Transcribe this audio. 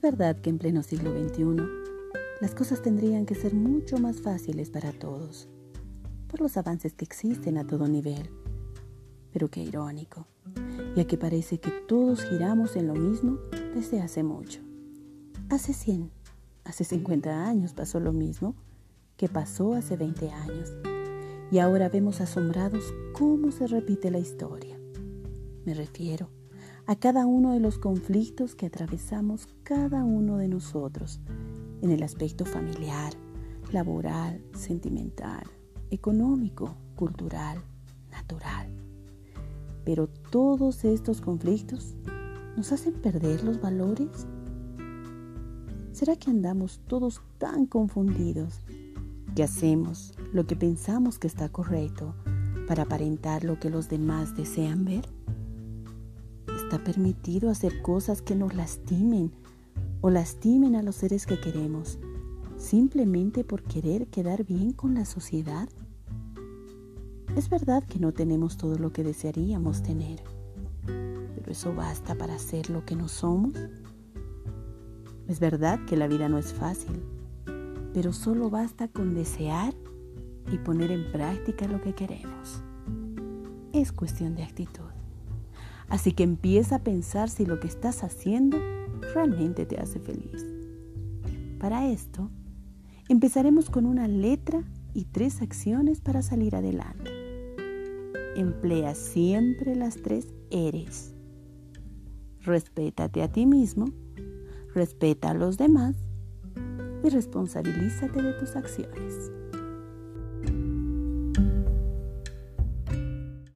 verdad que en pleno siglo XXI las cosas tendrían que ser mucho más fáciles para todos, por los avances que existen a todo nivel. Pero qué irónico, ya que parece que todos giramos en lo mismo desde hace mucho. Hace 100, hace 50 años pasó lo mismo que pasó hace 20 años. Y ahora vemos asombrados cómo se repite la historia. Me refiero a cada uno de los conflictos que atravesamos cada uno de nosotros en el aspecto familiar, laboral, sentimental, económico, cultural, natural. Pero todos estos conflictos nos hacen perder los valores. ¿Será que andamos todos tan confundidos que hacemos lo que pensamos que está correcto para aparentar lo que los demás desean ver? Está permitido hacer cosas que nos lastimen o lastimen a los seres que queremos, simplemente por querer quedar bien con la sociedad. Es verdad que no tenemos todo lo que desearíamos tener, pero eso basta para ser lo que no somos. Es verdad que la vida no es fácil, pero solo basta con desear y poner en práctica lo que queremos. Es cuestión de actitud. Así que empieza a pensar si lo que estás haciendo realmente te hace feliz. Para esto, empezaremos con una letra y tres acciones para salir adelante. Emplea siempre las tres eres. Respétate a ti mismo, respeta a los demás y responsabilízate de tus acciones.